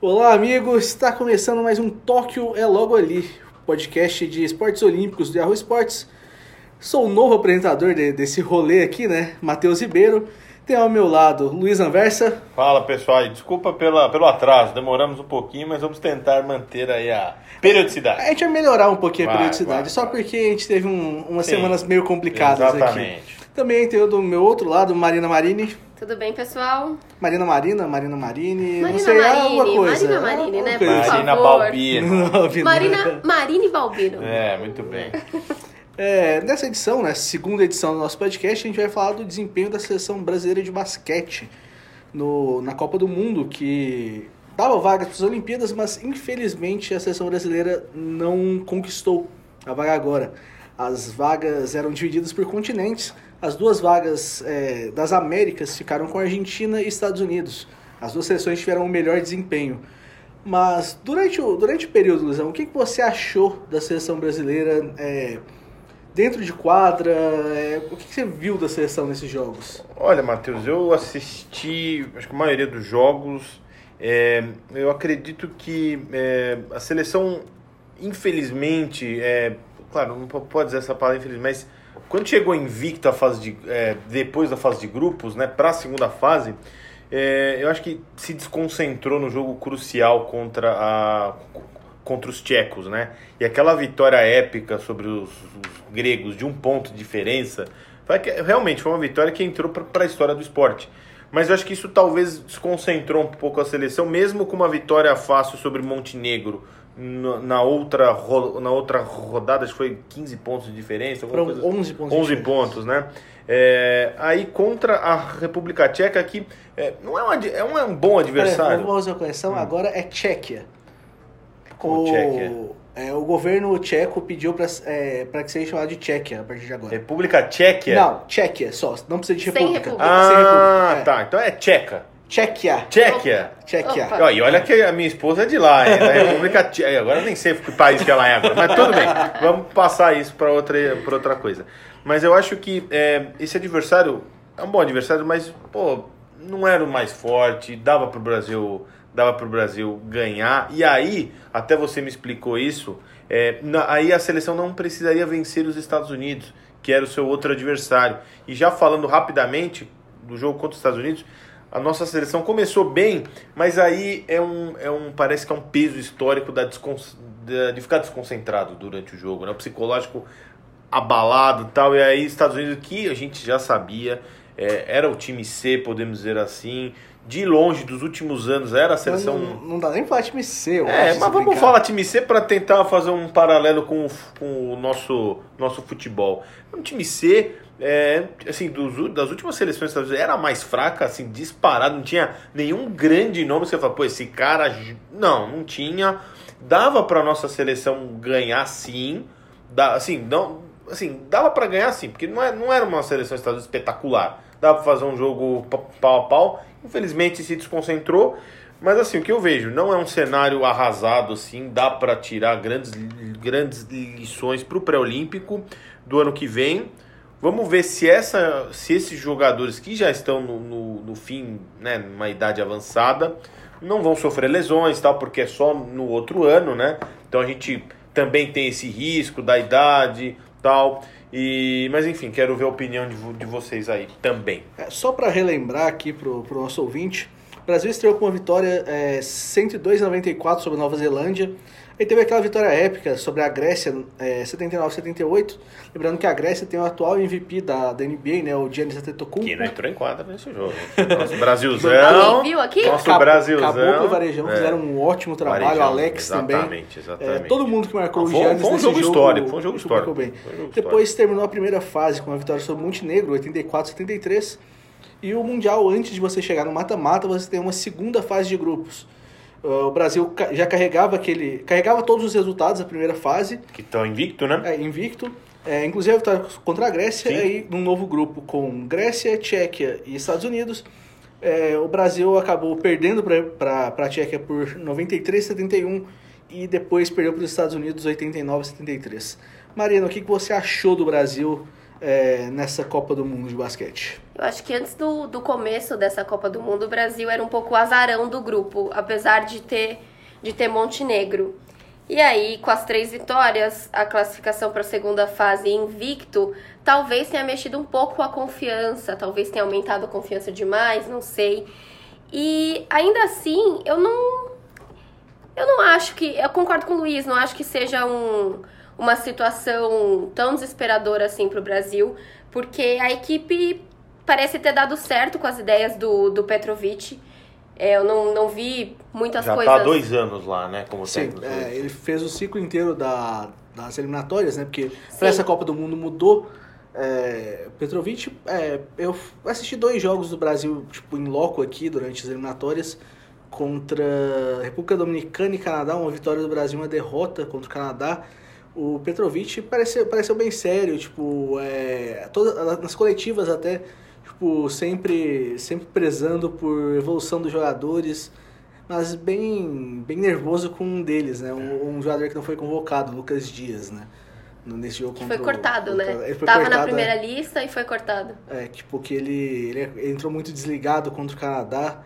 Olá, amigos! Está começando mais um Tóquio é Logo Ali, podcast de esportes olímpicos do Yahoo Esportes. Sou o novo apresentador de, desse rolê aqui, né? Matheus Ribeiro. Tem ao meu lado Luiz Anversa. Fala pessoal, e desculpa pela, pelo atraso, demoramos um pouquinho, mas vamos tentar manter aí a periodicidade. A gente vai melhorar um pouquinho Vai, a periodicidade, vai, só vai. porque a gente teve um- umas Sim, semanas meio complicadas exatamente. aqui. Também tem o do meu outro lado, Marina Marini. Tudo bem, pessoal? Marina Marina, Marina Marini, não Marina sei, Marini, alguma coisa. Marina Marini, né? coisa. Marina favor. Balbino. Não Marina, nada. Marine Balbino. É, muito bem. É, nessa edição, né, segunda edição do nosso podcast, a gente vai falar do desempenho da seleção brasileira de basquete no, na Copa do Mundo, que dava vaga para as Olimpíadas, mas infelizmente a seleção brasileira não conquistou a vaga agora. As vagas eram divididas por continentes. As duas vagas é, das Américas ficaram com Argentina e Estados Unidos. As duas seleções tiveram o melhor desempenho. Mas durante o, durante o período, Luizão, o que, que você achou da seleção brasileira é, dentro de quadra? é, o que, que você viu da seleção nesses jogos? Olha, Matheus, eu assisti, acho que a maioria dos jogos. é, eu acredito que é, a seleção, infelizmente, é, claro, não po- pode dizer essa palavra infeliz, mas quando chegou invicta a fase de, é, depois da fase de grupos, né, para a segunda fase, é, eu acho que se desconcentrou no jogo crucial contra a contra os tchecos, né? E aquela vitória épica sobre os, os gregos de um ponto de diferença, foi realmente foi uma vitória que entrou para a história do esporte. Mas eu acho que isso talvez desconcentrou um pouco a seleção, mesmo com uma vitória fácil sobre Montenegro na outra, na outra rodada, acho que foi 15 pontos de diferença. Foram coisa assim. 11 pontos. de 11 diferença. pontos, né? É, aí contra a República Tcheca, que é, não é, um ad- é um, é um bom adversário. vamos fazer uma correção, agora é Tchequia. Como o, Tchequia? é, o governo tcheco pediu para é, pra que seja chamado de Tchequia a partir de agora. República Tchequia? Não, Tchequia só, não precisa de Sem república. república. Sem Ah, república, é. tá. Então é tcheca. Tchequia. Tchequia. Tchequia. Opa. E olha que a minha esposa é de lá, hein? Da República Tcheca. Agora eu nem sei que país que ela é agora. Mas tudo bem. Vamos passar isso para outra, pra outra coisa. Mas eu acho que é, esse adversário é um bom adversário, mas, pô, não era o mais forte. Dava pro Brasil, dava pro Brasil ganhar. E aí, até você me explicou isso, é, na- aí a seleção não precisaria vencer os Estados Unidos, que era o seu outro adversário. E já falando rapidamente do jogo contra os Estados Unidos, a nossa seleção começou bem, mas aí é um, é um parece que é um peso histórico da descon- da- de ficar desconcentrado durante o jogo, né? O psicológico abalado e tal. E aí, Estados Unidos, que a gente já sabia, é, era o time C, podemos dizer assim. De longe, dos últimos anos, era a seleção. Não, não dá nem pra falar time C, eu É, mas vamos brincar. falar time C para tentar fazer um paralelo com, o- com o nosso, nosso futebol. O time C, é, assim, dos, das últimas seleções era mais fraca, assim, disparado, não tinha nenhum grande nome que você fala, pô, esse cara. Não, não tinha. Dava para nossa seleção ganhar sim. Dá, assim, não, assim, dava para ganhar sim, porque não, é, não era uma seleção dos Estados Unidos espetacular. Dava para fazer um jogo pa- pau a pau. Infelizmente se desconcentrou. Mas assim, o que eu vejo, não é um cenário arrasado assim, dá para tirar grandes, grandes lições para o pré-olímpico do ano que vem. Vamos ver se, essa, se esses jogadores que já estão no, no, no fim, né, numa idade avançada, não vão sofrer lesões, tal, porque é só no outro ano, né? Então a gente também tem esse risco da idade, tal. E, mas enfim, quero ver a opinião de, de vocês aí também. É, só para relembrar aqui pro, pro nosso ouvinte, o Brasil estreou com uma vitória é, 102 a 94 sobre a Nova Zelândia. Aí teve aquela vitória épica sobre a Grécia, é, 79 a 78. Lembrando que a Grécia tem o atual MVP da, da NBA, né, o Giannis Antetokounmpo. Que não entrou em quadra nesse jogo. Nosso Brasilzão. Alguém viu aqui? Nosso Cabo- Brasilzão. Caboclo e Varejão É. fizeram um ótimo trabalho, Varejão, o Alex também. exatamente, exatamente. É, todo mundo que marcou Foi- o Giannis foi um jogo histórico, foi um jogo histórico. bem. Um jogo Depois terminou a primeira fase com uma vitória sobre o Montenegro, 84 a 73. E o Mundial, antes de você chegar no mata-mata, você tem uma segunda fase de grupos. Uh, o Brasil já carregava aquele. carregava todos os resultados da primeira fase, Que estão invicto, né? é, invicto. É, inclusive a vitória contra a Grécia, Sim. aí num novo grupo com Grécia, Tchequia e Estados Unidos. É, o Brasil acabou perdendo para a Tchequia por 93 a 71 e depois perdeu para os Estados Unidos 89 a 73. Marina, o que, que você achou do Brasil é, nessa Copa do Mundo de basquete? Eu acho que antes do, do começo dessa Copa do Mundo, o Brasil era um pouco azarão do grupo, apesar de ter, de ter Montenegro. E aí, com as três vitórias, a classificação para a segunda fase invicto, talvez tenha mexido um pouco a confiança, talvez tenha aumentado a confiança demais, não sei. E ainda assim, eu não. Eu não acho que. Eu concordo com o Luiz, não acho que seja um, uma situação tão desesperadora assim para o Brasil, porque a equipe parece ter dado certo com as ideias do, do Petrovic. É, eu não, não vi muitas Já coisas. tá há dois anos lá, né? Como Sim, técnico. é, ele fez o ciclo inteiro da, das eliminatórias, né? Porque para essa Copa do Mundo mudou. É, Petrovic, é, eu assisti dois jogos do Brasil, tipo, em loco aqui, durante as eliminatórias, contra República Dominicana e Canadá, uma vitória do Brasil, uma derrota contra o Canadá. O Petrovic pareceu, pareceu bem sério, tipo, é, todas, nas coletivas até, tipo, sempre, sempre prezando por evolução dos jogadores, mas bem, bem nervoso com um deles, né? Um, um jogador que não foi convocado, Lucas Dias, né? Nesse jogo Que foi o- cortado, contra- né? Ele foi Tava na cortado, primeira é. lista e foi cortado. É, tipo, que ele, ele entrou muito desligado contra o Canadá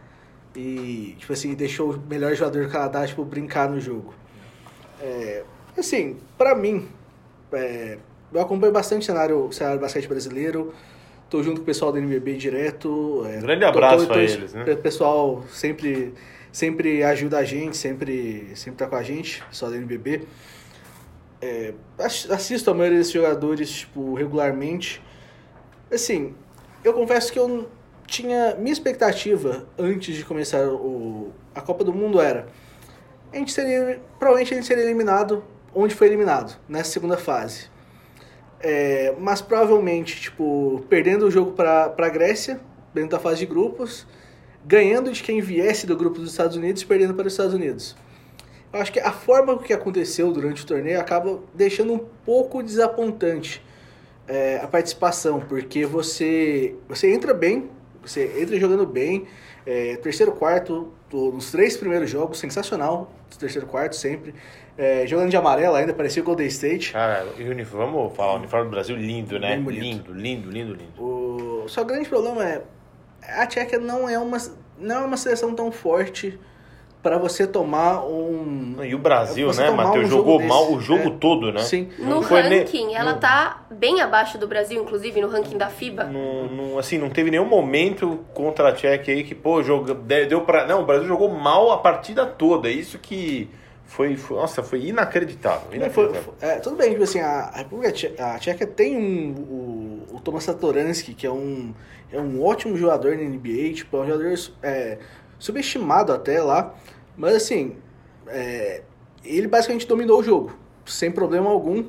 e, tipo assim, deixou o melhor jogador do Canadá, tipo, brincar no jogo. É, assim, pra mim, é, eu acompanho bastante o cenário, o cenário do basquete brasileiro, tô junto com o pessoal do NBB direto. é, Grande tô- abraço tô- a tô- eles, né? O pessoal sempre, sempre ajuda a gente, sempre, sempre tá com a gente, o pessoal do NBB. É, ass- assisto a maioria desses jogadores, tipo, regularmente. Assim, eu confesso que eu tinha. Minha expectativa antes de começar o, a Copa do Mundo era. A gente seria. Provavelmente a gente seria eliminado onde foi eliminado, nessa segunda fase. É, mas provavelmente, tipo, perdendo o jogo pra, pra Grécia, dentro da fase de grupos, ganhando de quem viesse do grupo dos Estados Unidos perdendo para os Estados Unidos. Eu acho que a forma que aconteceu durante o torneio acaba deixando um pouco desapontante é, a participação, porque você, você entra bem, você entra jogando bem, é, terceiro quarto, nos três primeiros jogos, sensacional, terceiro quarto sempre, é, jogando de amarelo ainda, parecia o Golden State. Cara, uniforme, vamos falar, o uniforme do Brasil lindo, né? Lindo, lindo, lindo, lindo. O só grande problema é a Tchequia não é uma não é uma seleção tão forte para você tomar um E o Brasil, né, Matheus, um jogo jogou desse. mal o jogo É. todo, né? Sim. No Não foi ne- ranking, ela não- tá bem abaixo do Brasil, inclusive no ranking da FIBA. Não, não- assim, não teve nenhum momento contra a Tchequia aí que, pô, joga, de- deu pra. Não, o Brasil jogou mal a partida toda. Isso que foi. foi- nossa, foi inacreditável. Não, foi- inacreditável. foi- é, tudo bem, tipo assim, a a República Tche- a Tcheca tem um, o, o Tomas Satoransky, que é um, é um ótimo jogador na NBA, tipo, é um jogador é, subestimado até lá, mas assim, é, ele basicamente dominou o jogo, sem problema algum.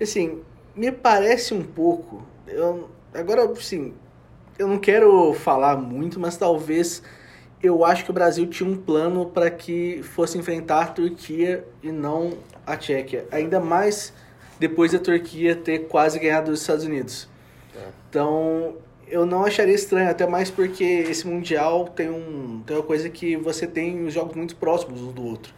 Assim, me parece um pouco, eu, agora, assim, eu não quero falar muito, mas talvez eu acho que o Brasil tinha um plano para que fosse enfrentar a Turquia e não a Tchequia. Ainda mais depois da Turquia ter quase ganhado os Estados Unidos. Então, eu não acharia estranho, até mais porque esse Mundial tem, um, tem uma coisa que você tem os jogos muito próximos um do outro.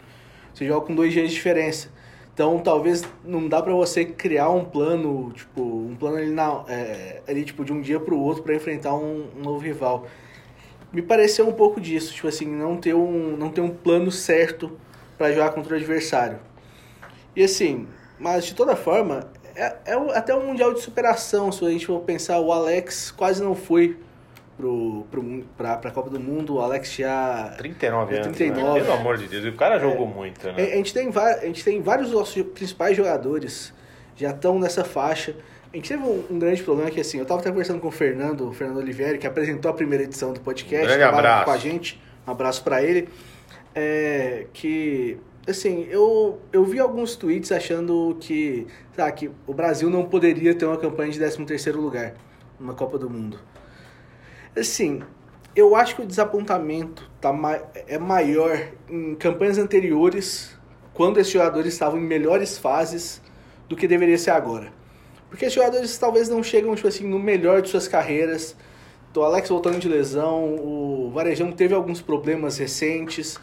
Você joga com dois dias de diferença. Então, talvez não dá pra você criar um plano, tipo, um plano ali, na, é, ali tipo, de um dia pro outro para enfrentar um, um novo rival me pareceu um pouco disso, tipo assim, não ter um, não ter um plano certo para jogar contra o adversário. E assim, mas de toda forma, é, é até um mundial de superação, se a gente for pensar, o Alex quase não foi pro, pro, pra, pra Copa do Mundo, o Alex já... 39 anos. 39. Né? Pelo amor de Deus, o cara jogou muito, A, né? a gente tem, a gente tem vários dos nossos principais jogadores já estão nessa faixa. A gente teve um, um grande problema que assim, eu tava até conversando com o Fernando, o Fernando Oliveira, que apresentou a primeira edição do podcast, Grande abraço. com a gente. Um abraço para ele. É, que assim, eu, eu vi alguns tweets achando que, tá, que o Brasil não poderia ter uma campanha de 13º lugar numa Copa do Mundo. Assim, eu acho que o desapontamento tá ma é maior em campanhas anteriores, quando esses jogadores estavam em melhores fases do que deveria ser agora. Porque esses jogadores talvez não chegam tipo assim, no melhor de suas carreiras. O Alex voltando de lesão, o Varejão teve alguns problemas recentes,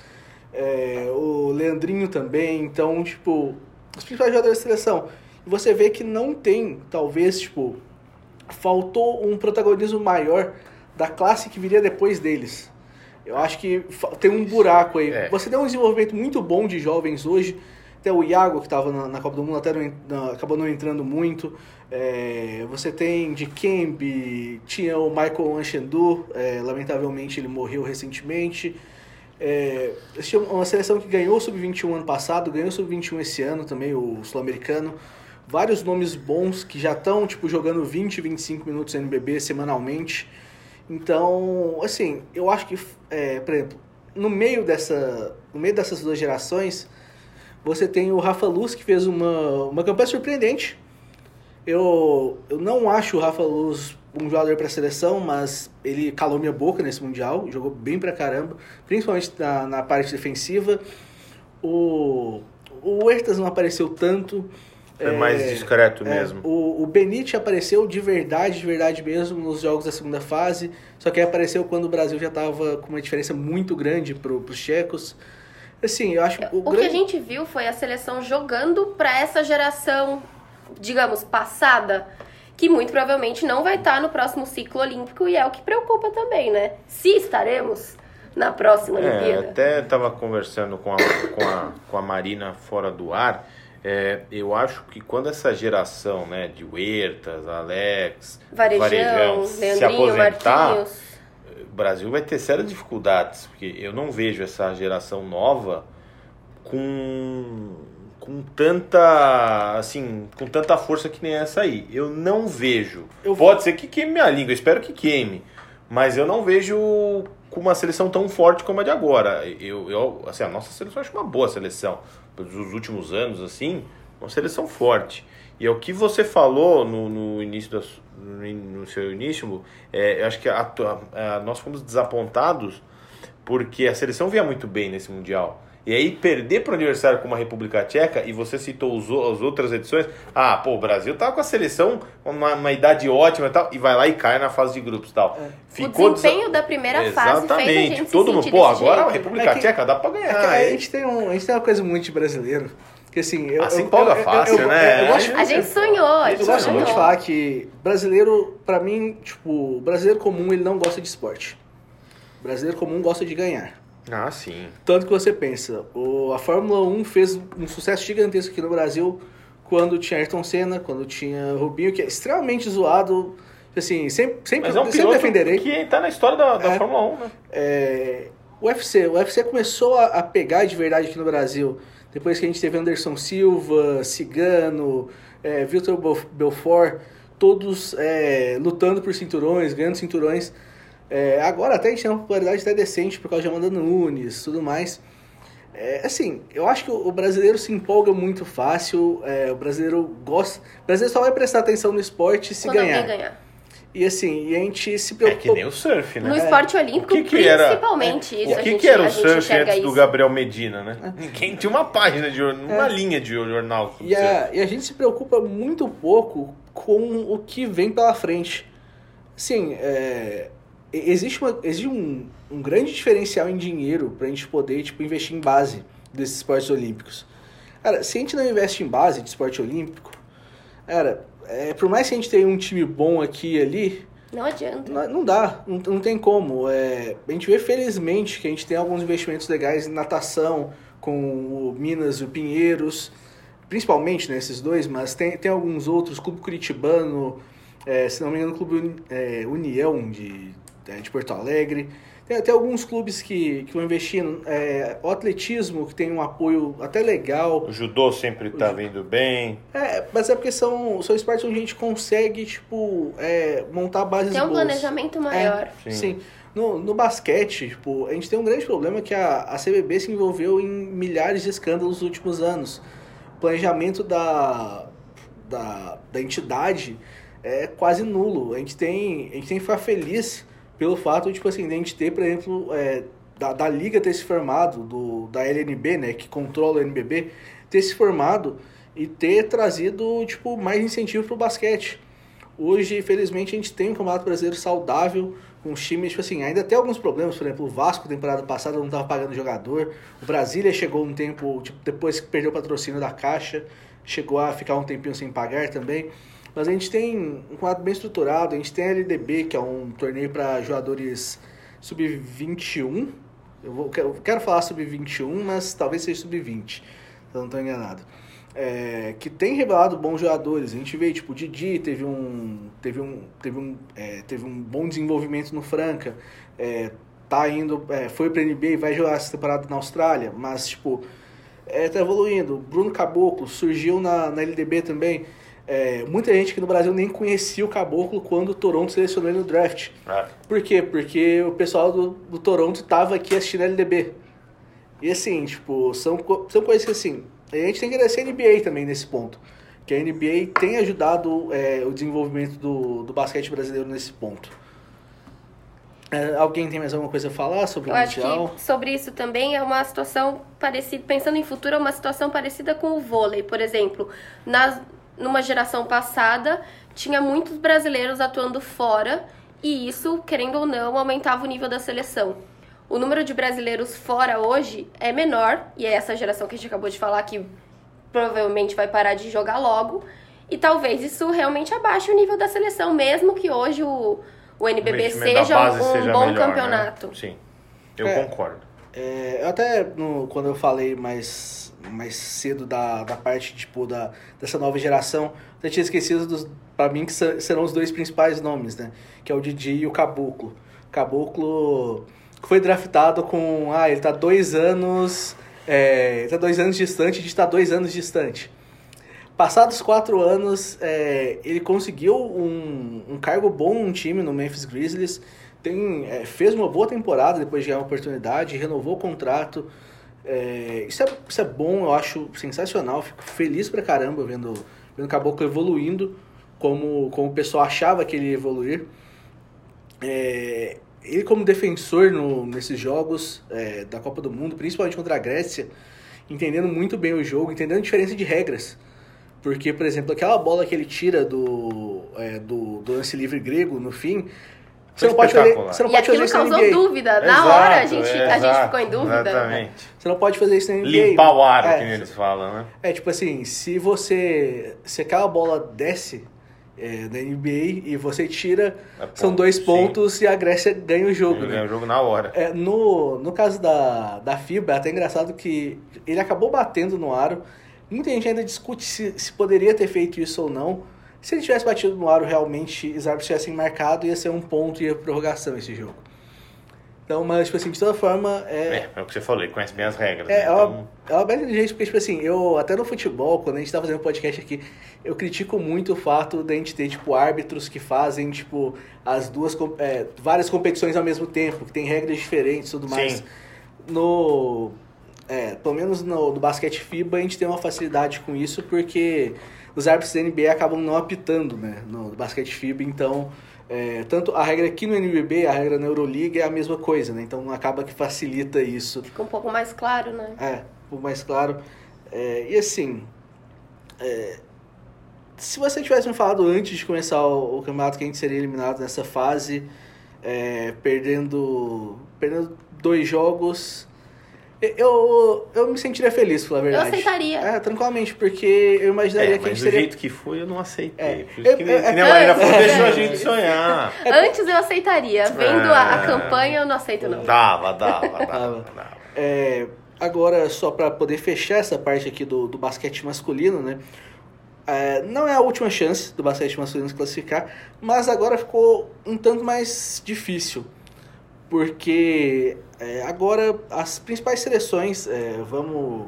é, o Leandrinho também. Então, tipo, os principais jogadores da seleção. E você vê que não tem, talvez, tipo, faltou um protagonismo maior da classe que viria depois deles. Eu acho que tem um buraco aí. É. Você tem um desenvolvimento muito bom de jovens hoje. Até o Iago, que estava na, na Copa do Mundo, até não não- acabou não entrando muito. É, você tem de Kembe, tinha o Michael Anchendu, é, lamentavelmente ele morreu recentemente. É, uma seleção que ganhou o Sub-21 ano passado, ganhou o Sub-21 esse ano também, o Sul-Americano. Vários nomes bons que já estão tipo, jogando 20, 25 minutos NBB semanalmente. Então, assim, eu acho que, é, por exemplo, no meio, dessa, no meio dessas duas gerações, você tem o Rafa Luz, que fez uma, uma campanha surpreendente. Eu, eu não acho o Rafa Luz um jogador para seleção, mas ele calou minha boca nesse Mundial, jogou bem pra caramba, principalmente na, na parte defensiva. O, o Huertas não apareceu tanto. É mais discreto é, mesmo. O, o Benite apareceu de verdade, de verdade mesmo, nos jogos da segunda fase, só que apareceu quando o Brasil já estava com uma diferença muito grande pro, pros tchecos. Assim, eu acho que o, O que grande... a gente viu foi a seleção jogando pra essa geração, digamos, passada, que muito provavelmente não vai estar no próximo ciclo olímpico e é o que preocupa também, né? Se estaremos na próxima É, Olimpíada. até estava conversando com a, com, a, com a Marina fora do ar. É, eu acho que quando essa geração né, de Huertas, Alex, Varejão, se Leandrinho, aposentar, Marquinhos. o Brasil vai ter sérias dificuldades, porque eu não vejo essa geração nova com, com tanta assim, com tanta força que nem essa aí. Eu não vejo. Eu- Pode ser que queime minha língua, espero que queime, mas eu não vejo com uma seleção tão forte como a de agora. Eu, eu assim, a nossa seleção acho uma boa seleção. Dos últimos anos assim, uma seleção forte. E é o que você falou no, no início da, no, seu início, é, eu acho que a, a- a- nós fomos desapontados porque a seleção vinha muito bem nesse Mundial. E aí perder para o aniversário com uma República Tcheca, e você citou os, as outras edições, ah, pô, o Brasil tava com a seleção, uma, uma idade ótima e tal, e vai lá e cai na fase de grupos e tal. o desempenho da primeira fase fez a Exatamente. gente se Todo mundo, pô, agora a jeito. República É que- Tcheca dá pra É ganhar. que a, gente tem um, a gente tem uma coisa muito de brasileiro, que assim... Eu, se eu- empolga eu- eu- fácil, eu- né? gosto- A gente sonhou, a gente Eu gosto muito de falar que brasileiro, pra mim, tipo, brasileiro comum, ele não gosta de esporte. Brasileiro comum gosta de ganhar. Ah, sim. Tanto que você pensa, o, a Fórmula 1 fez um sucesso gigantesco aqui no Brasil quando tinha Ayrton Senna, quando tinha Rubinho, que é extremamente zoado. Assim, sempre, sempre, Mas é um sempre defenderei. que tá na história da, da É. Fórmula 1, né? É, o UFC, o UFC começou a, a pegar de verdade aqui no Brasil depois que a gente teve Anderson Silva, Cigano, é, Vitor Bel- Belfort, todos é, lutando por cinturões, ganhando cinturões. É, agora até a gente tem uma popularidade até decente por causa de Amanda Nunes tudo mais. É, assim, eu acho que o brasileiro se empolga muito fácil, é, o brasileiro gosta. O brasileiro só vai prestar atenção no esporte se Quando ganhar. ganhar. E assim, e a gente se É preocupa. que nem o surf, né? No esporte olímpico, O que que era- principalmente isso. O a que, gente, que era o surf antes do isso. Gabriel Medina, né? Ninguém tinha uma página de jornal, uma linha de jornal. E a, e a gente se preocupa muito pouco com o que vem pela frente. Sim, é, existe, uma, existe um, um grande diferencial em dinheiro pra gente poder tipo, investir em base desses esportes olímpicos. Cara, se a gente não investe em base de esporte olímpico, cara, é, por mais que a gente tenha um time bom aqui e ali, Não adianta. não, não dá, não, não tem como. É, a gente vê felizmente que a gente tem alguns investimentos legais em natação, com o Minas e o Pinheiros, principalmente nesses dois, mas tem, tem alguns outros, Clube Curitibano, é, se não me engano, Clube é, União de, de Porto Alegre. Tem até alguns clubes que, que vão investindo. É, o atletismo, que tem um apoio até legal. O judô sempre tá vindo bem. É, mas é porque são, são esportes onde a gente consegue, tipo, é, montar bases Tem um boas. planejamento maior. Sim. Sim. No, no basquete, tipo, a gente tem um grande problema que a, a CBB se envolveu em milhares de escândalos nos últimos anos. O planejamento da, da, da entidade é quase nulo. A gente tem, a gente tem que ficar feliz pelo fato tipo assim, de a gente ter, por exemplo, é, da, da liga ter se formado, do, da LNB, né, que controla o NBB, ter se formado e ter trazido, tipo, mais incentivo pro basquete. Hoje, infelizmente, a gente tem um campeonato brasileiro saudável, com times, tipo assim, ainda tem alguns problemas, por exemplo, o Vasco, temporada passada, não estava pagando jogador, o Brasília chegou um tempo, tipo, depois que perdeu o patrocínio da Caixa, chegou a ficar um tempinho sem pagar também, Mas a gente tem um quadro bem estruturado, a gente tem a LDB, que é um torneio para jogadores sub-21. Eu, vou, eu quero falar sub-21, mas talvez seja sub-20, se eu não estou enganado. É, que tem revelado bons jogadores. A gente vê, tipo, o Didi teve um, teve um, teve um, é, teve um bom desenvolvimento no Franca. É, tá indo, é, foi pra NBA e vai jogar essa temporada na Austrália, mas, tipo, é, tá evoluindo. Bruno Caboclo surgiu na, na LDB também. É, muita gente aqui no Brasil nem conhecia o Caboclo quando o Toronto selecionou ele no draft. É. Por quê? Porque o pessoal do, do Toronto tava aqui assistindo a LDB. E assim, tipo, são, são coisas que assim, a gente tem que agradecer a NBA também nesse ponto. Que a NBA tem ajudado é, o desenvolvimento do, do basquete brasileiro nesse ponto. É, alguém tem mais alguma coisa a falar sobre Eu o acho Mundial? que sobre isso também é uma situação parecida, pensando em futuro, é uma situação parecida com o vôlei, por exemplo. Nas, numa geração passada, tinha muitos brasileiros atuando fora e isso, querendo ou não, aumentava o nível da seleção. O número de brasileiros fora hoje é menor, e é essa geração que a gente acabou de falar que provavelmente vai parar de jogar logo. E talvez isso realmente abaixe o nível da seleção, mesmo que hoje o, o NBB da seja um seja bom melhor, né? campeonato. Sim, eu É. concordo. É, eu até, no- quando eu falei mais, mais cedo da, da parte, tipo, da, dessa nova geração, eu tinha esquecido, dos, pra mim, que se- serão os dois principais nomes, né? Que é o Didi e o Caboclo. Caboclo foi draftado com, ah, ele tá dois anos, é, ele tá dois anos distante de estar dois anos distante. Passados quatro anos, é, ele conseguiu um, um cargo bom no time no Memphis Grizzlies. Tem, é, fez uma boa temporada depois de ganhar uma oportunidade, renovou o contrato. É, isso, é, isso é bom, eu acho sensacional. Fico feliz pra caramba vendo, vendo o Caboclo evoluindo como, como o pessoal achava que ele ia evoluir. É, ele como defensor no, nesses jogos é, da Copa do Mundo, principalmente contra a Grécia, entendendo muito bem o jogo, entendendo a diferença de regras. Porque, por exemplo, aquela bola que ele tira do, é, do, do lance livre grego no fim, você não pode fazer, você não E pode fazer aquilo isso na causou NBA. dúvida. Na Exato, hora a gente, é, a gente exato, ficou em dúvida. Exatamente. Você não pode fazer isso na NBA. Limpar o ar, É, que eles falam, né? É tipo assim, se você. Se aquela bola desce é, da NBA e você tira, É são dois sim. pontos e a Grécia ganha o jogo. Ele né? ganha o jogo na hora. É, no, no caso da, da FIBA, é até engraçado que ele acabou batendo no aro. Muita gente ainda discute se, se poderia ter feito isso ou não. Se ele tivesse batido no aro, realmente, os árbitros tivessem marcado, ia ser um ponto e ia prorrogação esse jogo. Então, mas, tipo assim, de toda forma, É, é o que você falou, ele conhece bem as regras. é, né? é, uma, Então, é uma bela inteligência, porque, tipo assim, eu, até no futebol, quando a gente tá fazendo podcast aqui, eu critico muito o fato da gente ter, tipo, árbitros que fazem, tipo, as duas, é, várias competições ao mesmo tempo, que tem regras diferentes e tudo mais. Sim. No, é, pelo menos no, no basquete FIBA, a gente tem uma facilidade com isso, porque os árbitros da NBA acabam não apitando, né, no basquete FIBA, então... é, tanto a regra aqui no NBB, a regra na Euroliga é a mesma coisa, né? Então acaba que facilita isso Fica um pouco mais claro, né? é, um pouco mais claro. É, e assim, é, se você tivesse me falado antes de começar o, o campeonato que a gente seria eliminado nessa fase, é, perdendo, perdendo dois jogos, eu, eu me sentiria feliz, pra falar a Eu verdade. aceitaria. É, tranquilamente, porque eu imaginaria É, que a mas gente do seria... jeito que foi, eu não aceitei. É, Por isso que, eu- nem- é- que nem a Marina falou, é- deixou a é- gente sonhar. Antes eu aceitaria. Vendo a, a É. campanha, eu não aceito, não. Dava, dava, dava. Dava. dava. É, agora, só para poder fechar essa parte aqui do, do basquete masculino, né? É, não é a última chance do basquete masculino se classificar, mas agora ficou um tanto mais difícil. Porque é, agora as principais seleções, é, vamos.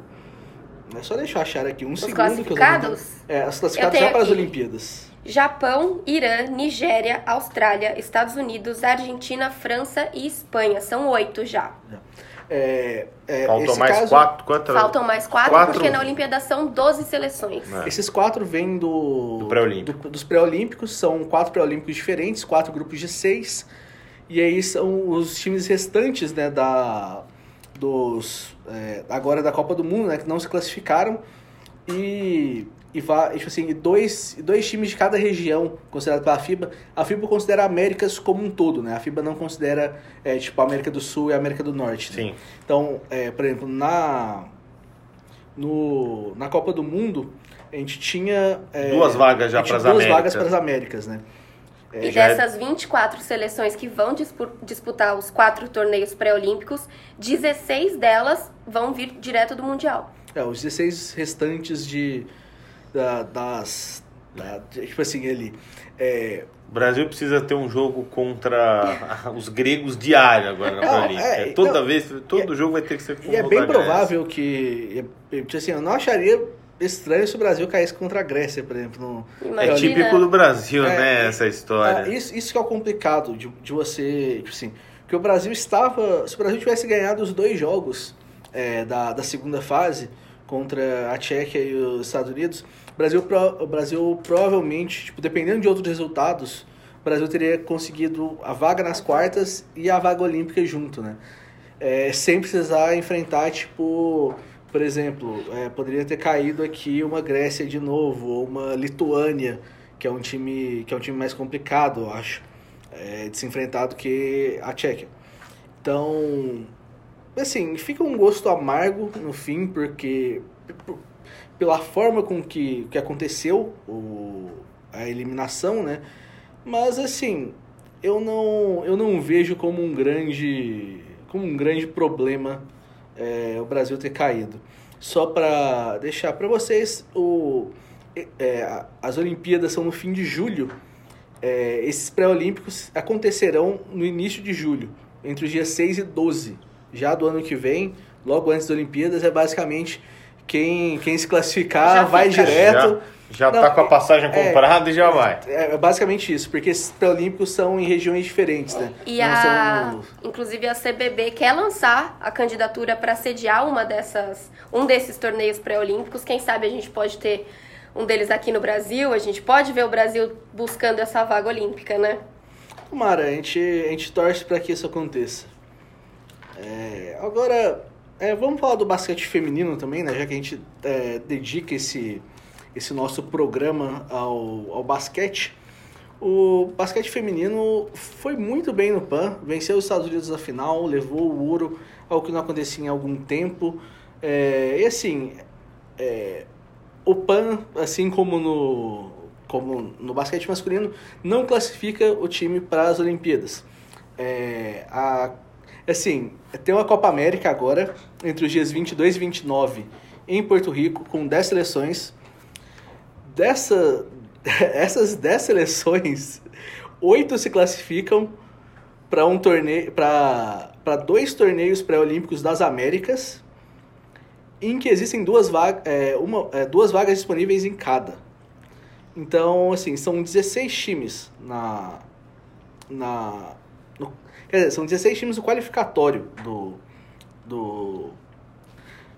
É só deixa eu achar aqui um Os segundo que eu tô classificados? tentando- É, as classificadas já para as. Olimpíadas. Japão, Irã, Nigéria, Austrália, Estados Unidos, Argentina, França e Espanha. São oito já. É, é, esse mais caso- quatro. Quanto Faltam mais quatro, Quatro. porque na Olimpíada são 12 seleções. É. Esses quatro vêm do, Do pré-olímpico. do- dos pré-olímpicos, são quatro pré-olímpicos diferentes, quatro grupos de seis. E aí são os times restantes, né, da, dos, é, agora da Copa do Mundo, né, que não se classificaram. E, e, tipo assim, dois, dois times de cada região considerado pela FIBA. A FIBA considera Américas como um todo, né? A FIBA não considera, é, tipo, a América do Sul e a América do Norte. né? Sim. Então, é, por exemplo, na, no, na Copa do Mundo, a gente tinha. é, Duas vagas já a gente tinha pras Duas Américas. vagas para as Américas, né? E já é- dessas 24 seleções que vão dispu- disputar os quatro torneios pré-olímpicos, 16 delas vão vir direto do Mundial. É, os 16 restantes de. da- das. da- tipo assim, ele. É, O Brasil precisa ter um jogo contra os gregos diário agora na Não, Paralímpica. é, Toda não, vez, todo e- jogo vai ter que ser com E é bem provável que. é, tipo assim, eu não acharia estranho se o Brasil caísse contra a Grécia, por exemplo. No, É típico do Brasil, É, né? é, Essa história. Ah, isso, isso que é o complicado de, de você. Tipo assim, porque o Brasil estava. Se o Brasil tivesse ganhado os dois jogos é, da, da segunda fase contra a Tchequia e os Estados Unidos, o Brasil, pro- o Brasil provavelmente, tipo, dependendo de outros resultados, o Brasil teria conseguido a vaga nas quartas e a vaga olímpica junto, né? É, sem precisar enfrentar, tipo, por exemplo, é, poderia ter caído aqui uma Grécia de novo, ou uma Lituânia, que é um time, que é um time mais complicado, eu acho, é, de se enfrentar do que a Tchequia. Então, assim, fica um gosto amargo no fim, porque pela forma com que, que aconteceu o, a eliminação, né? Mas assim, eu não, eu não vejo como um grande, como um grande problema é, o Brasil ter caído. Só para deixar para vocês, o, é, as Olimpíadas são no fim de julho. É, esses pré-olímpicos acontecerão no início de julho, entre os dias 6 e 12. Já do ano que vem, logo antes das Olimpíadas, é basicamente quem, quem se classificar Já vai fica. direto. Já, já Não, tá com a passagem é- comprada e já vai. É basicamente isso, porque esses pré-olímpicos são em regiões diferentes, né? E Não a, são- inclusive a CBB quer lançar a candidatura para sediar uma dessas, um desses torneios pré-olímpicos. Quem sabe a gente pode ter um deles aqui no Brasil. A gente pode ver o Brasil buscando essa vaga olímpica, né? Tomara, a gente, a gente torce para que isso aconteça. É, agora, é, vamos falar do basquete feminino também, né? Já que a gente é, dedica esse, esse nosso programa ao, ao basquete. O basquete feminino foi muito bem no PAN, venceu os Estados Unidos na final, levou o ouro, algo que não acontecia em algum tempo. É, e assim, é, o PAN, assim como no, como no basquete masculino, não classifica o time para as Olimpíadas. É, a, assim, tem uma Copa América agora, entre os dias 22 e 29, em Porto Rico, com 10 seleções. Dessa, essas 10 seleções, 8 se classificam para um torneio, para dois torneios pré-olímpicos das Américas, em que existem duas, vagas, é, uma, é, duas vagas disponíveis em cada. Então, assim, são 16 times na. na no, quer dizer, são 16 times no qualificatório do. do.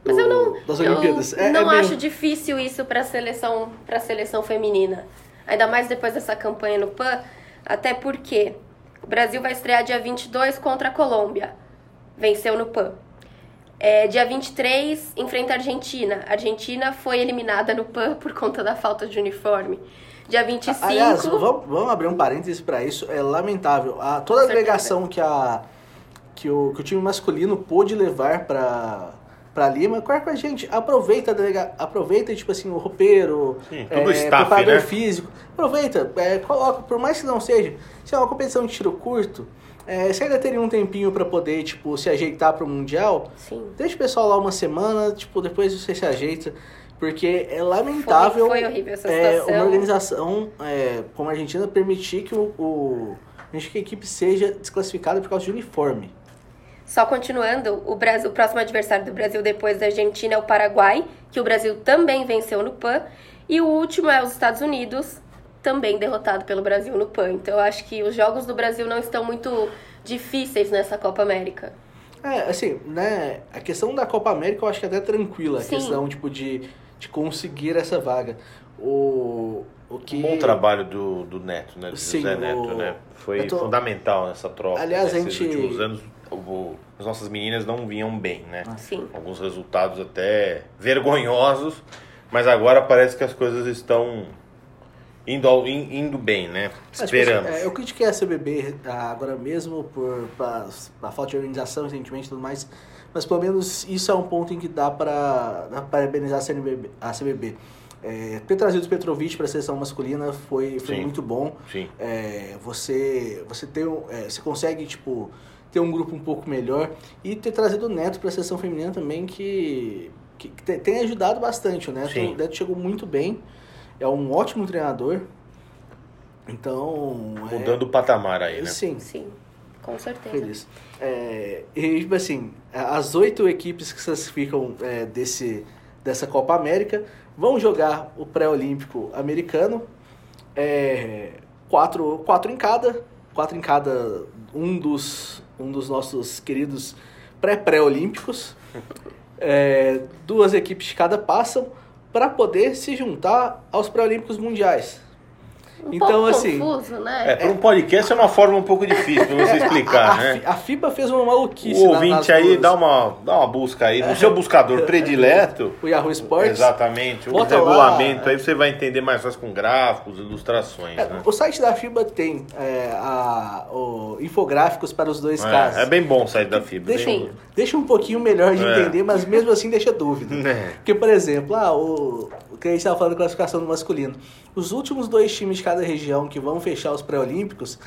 Mas do- eu não, das eu Olimpíadas. É- não é acho difícil isso para a seleção, pra seleção feminina. Ainda mais depois dessa campanha no PAN. Até porque o Brasil vai estrear dia 22 contra a Colômbia. Venceu no PAN. É, dia 23 enfrenta a Argentina. A Argentina foi eliminada no PAN por conta da falta de uniforme. Dia 25. Aliás, vamos, vamos abrir um parênteses para isso. É lamentável. A, toda a delegação que, a, que, o, que o time masculino pôde levar para para Lima, é com a gente? Aproveita, delega, aproveita tipo assim, o roupeiro, Sim, é, staff, preparador né? físico. Aproveita, é, coloca, por mais que não seja, se é uma competição de tiro curto, é, você ainda teria um tempinho para poder tipo, se ajeitar para o Mundial. Sim. Deixa o pessoal lá uma semana, tipo, depois você se ajeita. Porque é lamentável Foi- foi horrível essa é, uma organização é, como a Argentina permitir que o, o, permitir que a equipe seja desclassificada por causa de uniforme. Só continuando, o, Brasil, o próximo adversário do Brasil depois da Argentina é o Paraguai, que o Brasil também venceu no PAN. E o último é os Estados Unidos, também derrotado pelo Brasil no PAN. Então eu acho que os jogos do Brasil não estão muito difíceis nessa Copa América. É, assim, né? A questão da Copa América eu acho que é até tranquila. A Sim. questão, tipo, de, de conseguir essa vaga. O, o que... Um bom trabalho do, do Neto, né? Do Sim, José o- Neto, né? Foi tô- fundamental nessa troca. Aliás, a nesses gente- últimos anos, o- as nossas meninas não vinham bem, né? Sim. Alguns resultados até vergonhosos, mas agora parece que as coisas estão indo, ao- in- indo bem, né? Mas, tipo, Esperamos. é, eu critiquei a CBB ah, agora mesmo por pra, a falta de organização recentemente e tudo mais, mas pelo menos isso é um ponto em que dá para parabenizar a CNBB, a CBB. É, ter trazido o Petrovic para a seleção masculina foi, foi Sim. muito bom. Sim. É, você você tem é, você consegue tipo ter um grupo um pouco melhor e ter trazido o Neto para a seleção feminina também que, que, que te- tem ajudado bastante o Neto Sim. o Neto chegou muito bem é um ótimo treinador então é, Mudando o patamar aí, né? sim Sim, com certeza. feliz é, e tipo assim as oito equipes que classificam é, desse dessa Copa América vão jogar o pré-olímpico americano é, quatro, quatro em cada, quatro em cada um dos, um dos nossos queridos pré-pré-olímpicos. É, duas equipes de cada passam para poder se juntar aos pré-olímpicos mundiais. Um Então, pouco assim, confuso, É, né? para um podcast é uma forma um pouco difícil para você explicar, a, né? A FIBA fez uma maluquice O ouvinte aí dá uma, dá uma busca aí no seu buscador predileto. o Yahoo Sports. Exatamente, o Bota lá. regulamento, aí você vai entender mais fácil com gráficos, ilustrações, É, né? O site da FIBA tem é, a- o- infográficos para os dois É, casos. é bem bom o site da FIBA. Deixa, bem Sim. deixa um pouquinho melhor de É. entender, mas mesmo assim deixa dúvida. É. Porque, por exemplo, ah, o, o que a gente estava falando da classificação do masculino. Os últimos dois times de cada região que vão fechar os pré-olímpicos,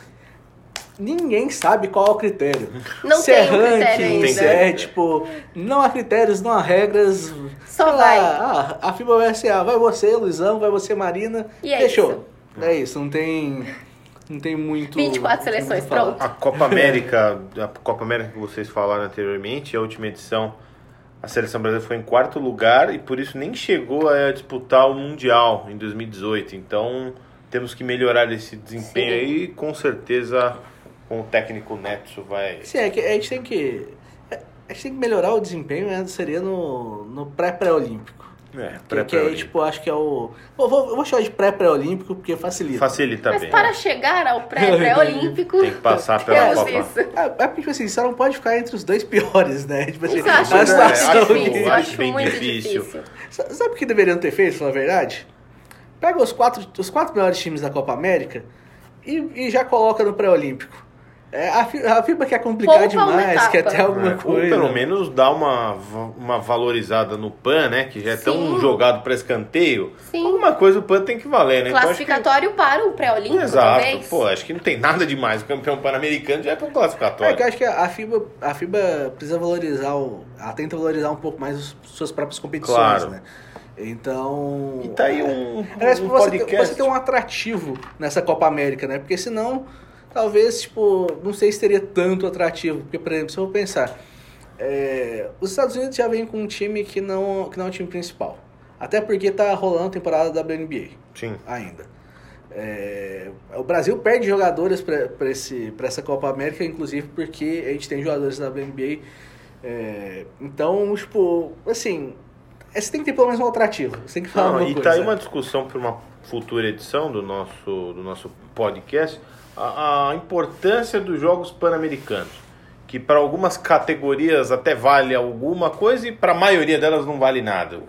ninguém sabe qual é o critério. Não se tem é um critério ranking, ainda. se é tipo. Não há critérios, não há regras. Só lá, vai. Ah, a FIBA vai ser, ah, vai você, Luizão, vai você, Marina. E é Fechou. É isso, não tem. Não tem muito. 24 não tem muito seleções, pronto. A Copa América, a Copa América que vocês falaram anteriormente, a última edição, a seleção brasileira foi em quarto lugar e por isso nem chegou a disputar o Mundial em 2018. Então temos que melhorar esse desempenho Sim. aí e com certeza com o técnico Neto vai. Sim, é que a gente tem que. A gente tem que melhorar o desempenho, né? Seria no, no pré-pré-olímpico. É, Que, que aí, tipo, acho que é o. Vou, vou, eu vou chamar de pré-pré-olímpico porque facilita. Facilita Mas bem. para né? chegar ao pré-pré-olímpico, Tem que passar pela Copa. isso. É, é porque, tipo assim, você não pode ficar entre os dois piores, né? Tipo assim, Isso eu acho situação acho- difícil. que- Eu acho acho bem muito difícil. difícil. Sa- Sabe o que deveriam ter feito, na verdade? Pega os quatro, os quatro melhores times da Copa América e, e já coloca no pré-olímpico. É, a, a FIBA quer complicar demais, quer ter alguma É, Ou coisa. pelo menos dá uma, uma valorizada no PAN, né? Que já é tão Sim. jogado para escanteio. Sim. Alguma coisa o PAN tem que valer, né? Então, acho que- Classificatório para o pré-olímpico, Exato, talvez. pô, acho que não tem nada demais. O campeão pan-americano já é É classificatório. que eu acho que a FIBA, a FIBA precisa valorizar, o, ela tenta valorizar um pouco mais as suas próprias competições, Claro. né? Então. E tá aí um, Aliás, um você, ter- podcast. você ter um atrativo nessa Copa América, né? Porque senão, talvez, tipo, não sei se teria tanto atrativo. Porque, por exemplo, se eu vou pensar, é, os Estados Unidos já vêm com um time que não, que não é o time principal. Até porque tá rolando a temporada da WNBA Sim. ainda. É, o Brasil perde jogadores para essa Copa América, inclusive porque a gente tem jogadores da WNBA. É, então, tipo, assim, é, você tem que ter pelo menos um atrativo. Você tem que falar Não, e coisa. tá aí uma discussão para uma futura edição do nosso, do nosso podcast, a, a importância dos jogos pan-americanos. Que para algumas categorias até vale alguma coisa e para a maioria delas não vale nada.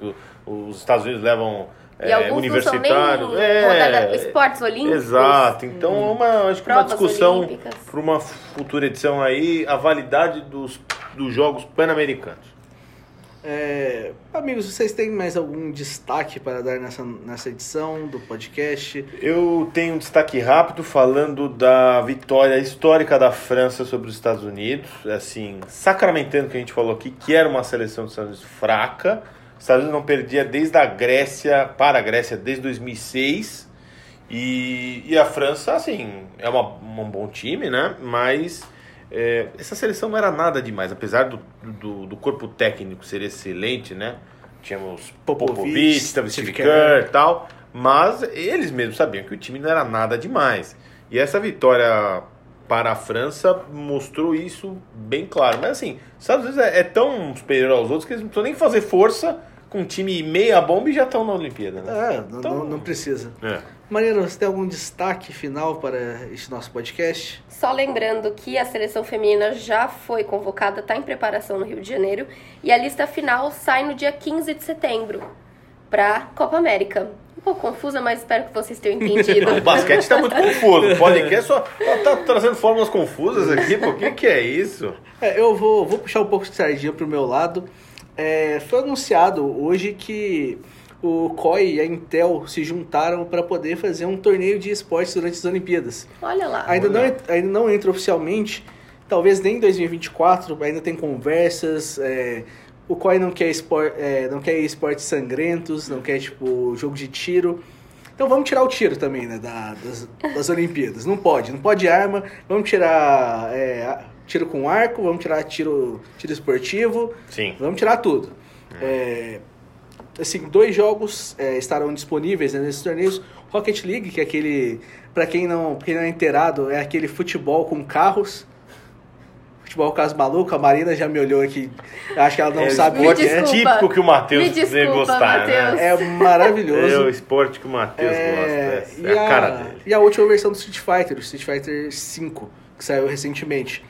Os Estados Unidos levam E é, alguns não são nem universitário. rodada- esportes olímpicos. Exato. Então, é uma, acho que uma discussão para uma futura edição aí, a validade dos, dos jogos pan-americanos. É, amigos, vocês têm mais algum destaque para dar nessa, nessa edição do podcast? Eu tenho um destaque rápido falando da vitória histórica da França sobre os Estados Unidos, assim, sacramentando que a gente falou aqui, que era uma seleção dos Estados Unidos fraca. Os Estados Unidos não perdia desde a Grécia, para a Grécia, desde 2006. E, e a França, assim, é uma, um bom time, né? Mas é, essa seleção não era nada demais, apesar do, do, do corpo técnico ser excelente, né? Tínhamos Popovich, Steve Kerr e tal, mas eles mesmos sabiam que o time não era nada demais. E essa vitória para a França mostrou isso bem claro. Mas assim, os Estados Unidos é, é tão superior aos outros que eles não precisam nem fazer força com um time meia bomba e já estão na Olimpíada, né? É, não, Então- não, não precisa. É. Marina, você tem algum destaque final para este nosso podcast? Só lembrando que a seleção feminina já foi convocada, está em preparação no Rio de Janeiro e a lista final sai no dia 15 de setembro para Copa América. Um pouco confusa, mas espero que vocês tenham entendido. O basquete está muito confuso. O podcast só tá, tá trazendo fórmulas confusas aqui. Pô, o que, que é isso? É, eu vou, vou puxar um pouco de sardinha pro meu lado. É, foi anunciado hoje que o COI e a Intel se juntaram para poder fazer um torneio de esportes durante as Olimpíadas. Olha lá. Ainda não, Olha. en- ainda não entra oficialmente, talvez nem em 2024, ainda tem conversas. é, o COI não quer, espor, é, não quer esportes sangrentos, não quer tipo jogo de tiro. Então vamos tirar o tiro também, né, da- das, das Olimpíadas. Não pode, não pode arma. Vamos tirar é, tiro com arco, vamos tirar tiro, tiro esportivo. Sim. Vamos tirar tudo. É, assim, dois jogos é, estarão disponíveis né, nesses torneios. Rocket League, que é aquele, para quem não, quem não é inteirado, é aquele futebol com carros. Futebol com as malucas. A Marina já me olhou aqui. Acho que ela não é sabe o que é. desculpa. típico que o Matheus deve gostar, Matheus. né? É maravilhoso. É o esporte que o Matheus É, gosta. É, a cara a, dele. e a última versão do Street Fighter, o Street Fighter V, que saiu recentemente.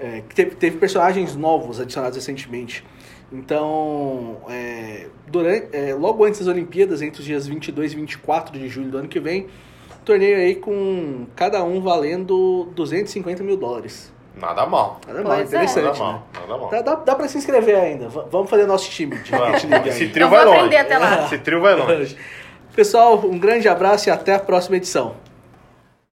É, que teve, teve personagens novos adicionados recentemente. Então, é, durante, é, logo antes das Olimpíadas, entre os dias 22 e 24 de julho do ano que vem, torneio aí com cada um valendo 250 mil dólares. Nada mal. Nada mal, Pois é. interessante, Nada né? mal. Nada mal. Dá, dá, dá pra se inscrever ainda. V- vamos fazer nosso time de Rocket League Esse trio Eu vai vou longe. aprender até lá. Esse trio vai longe. Pessoal, um grande abraço e até a próxima edição.